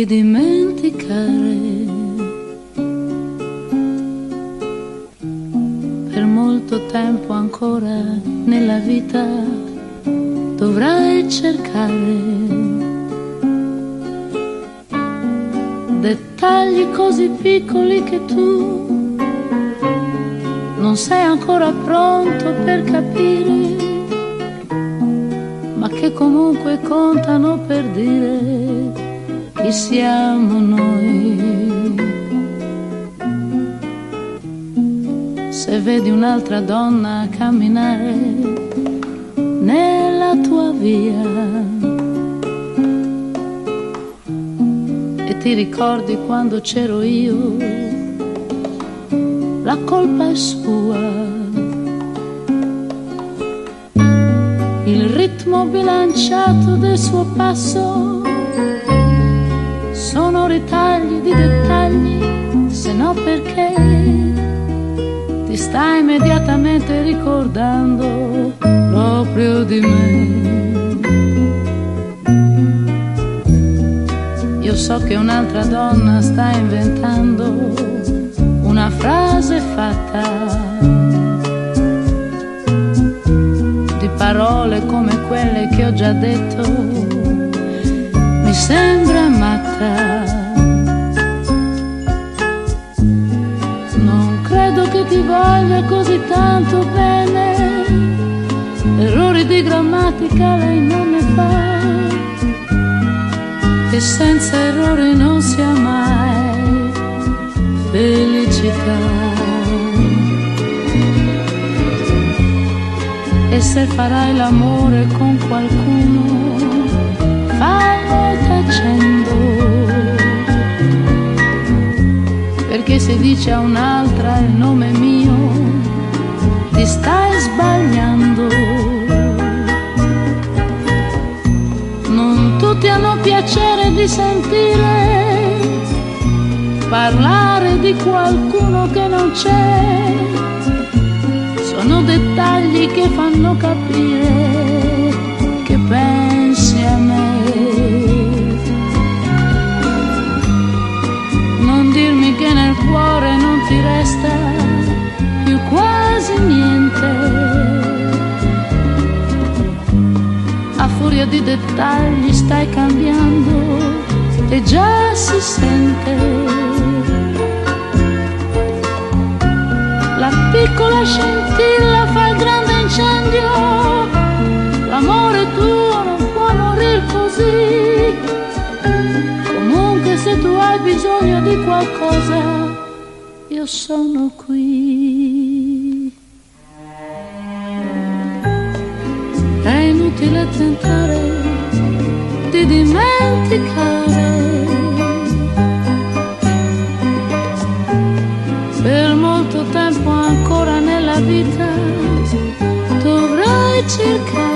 di dimenticare. Per molto tempo ancora nella vita dovrai cercare dettagli così piccoli che tu non sei ancora pronto per capire, ma che comunque contano per dire chi siamo noi. Se vedi un'altra donna camminare nella tua via e ti ricordi quando c'ero io, la colpa è sua. Il ritmo bilanciato del suo passo ritagli di dettagli, se no perché ti stai immediatamente ricordando proprio di me. Io so che un'altra donna sta inventando una frase fatta di parole come quelle che ho già detto. Mi sembra matta. Voglia così tanto bene. Errori di grammatica lei non ne fa. E senza errori non si ha mai felicità. E se farai l'amore con qualcuno, fallo tacendo. Perché se dici a un'altra il nome mio, ti stai sbagliando. Non tutti hanno piacere di sentire parlare di qualcuno che non c'è sono dettagli che fanno capire cuore non ti resta più quasi niente. A furia di dettagli stai cambiando e già si sente. La piccola scintilla fa il grande incendio, l'amore tuo non può morire così. Comunque se tu hai bisogno di qualcosa, io sono qui. È inutile tentare di dimenticare. Per molto tempo ancora nella vita dovrai cercare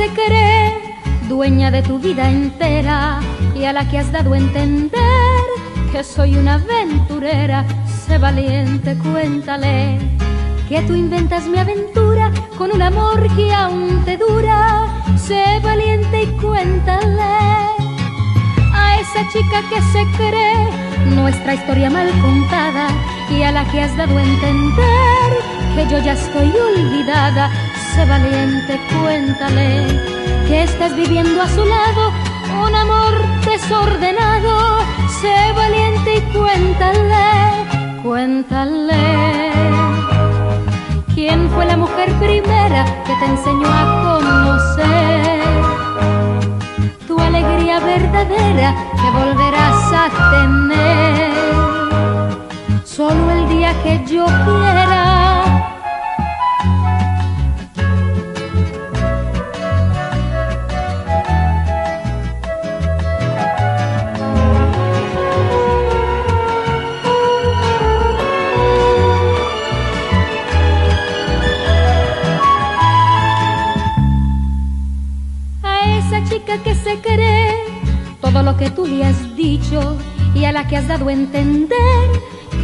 se cree dueña de tu vida entera y a la que has dado a entender que soy una aventurera. Sé valiente, cuéntale que tú inventas mi aventura con un amor que aún te dura. Sé valiente y cuéntale a esa chica que se cree nuestra historia mal contada y a la que has dado a entender que yo ya estoy olvidada. Sé valiente, cuéntale que estás viviendo a su lado un amor desordenado. Sé valiente y cuéntale, cuéntale. ¿Quién fue la mujer primera que te enseñó a conocer? Tu alegría verdadera que volverás a tener. Solo el día que yo quiera que tú le has dicho y a la que has dado a entender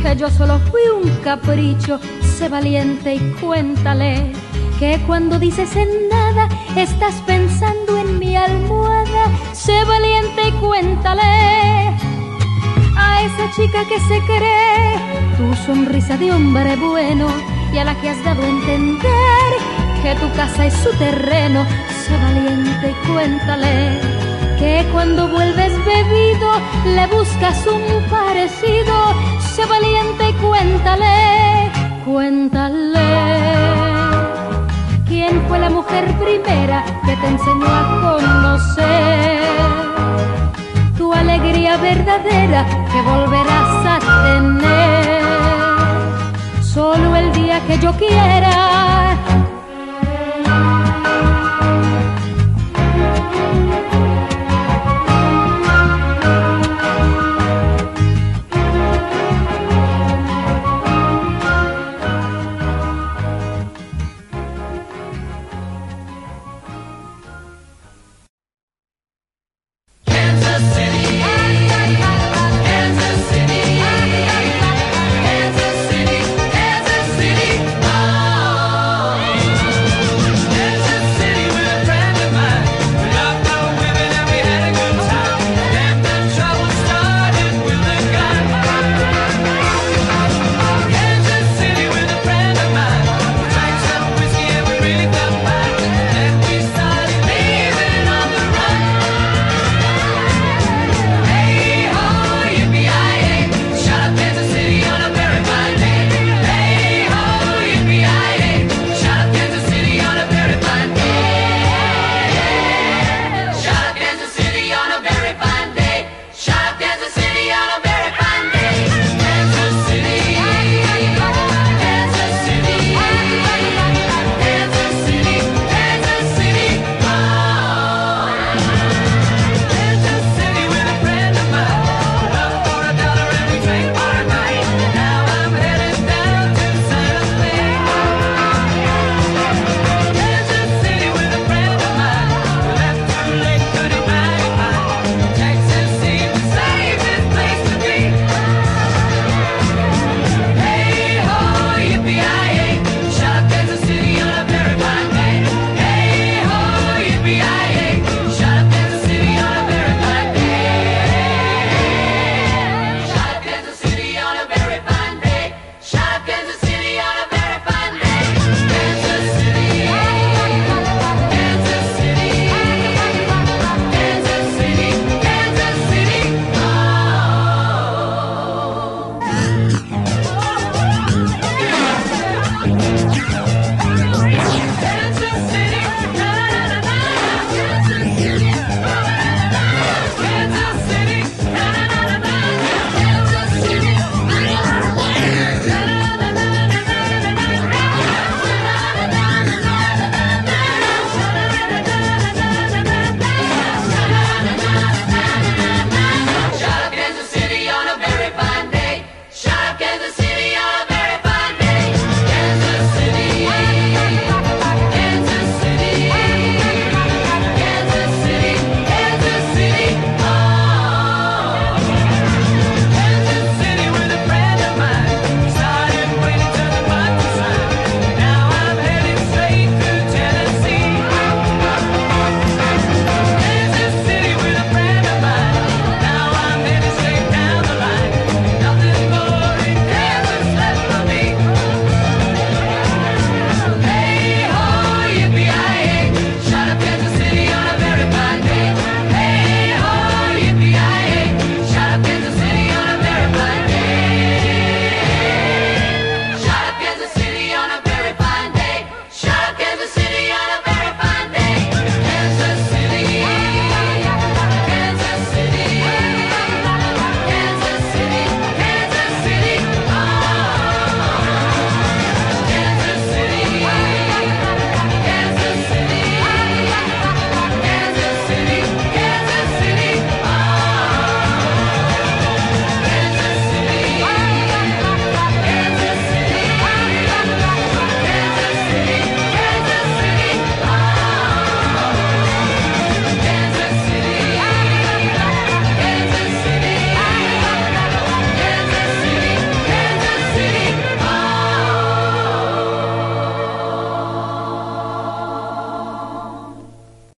que yo solo fui un capricho. Sé valiente y cuéntale que cuando dices en nada estás pensando en mi almohada. Sé valiente y cuéntale a esa chica que se cree tu sonrisa de hombre bueno y a la que has dado a entender que tu casa es su terreno sé valiente y cuéntale que cuando vuelves bebido le buscas un parecido. Sé valiente y cuéntale, cuéntale. ¿Quién fue la mujer primera que te enseñó a conocer? Tu alegría verdadera que volverás a tener. Solo el día que yo quiera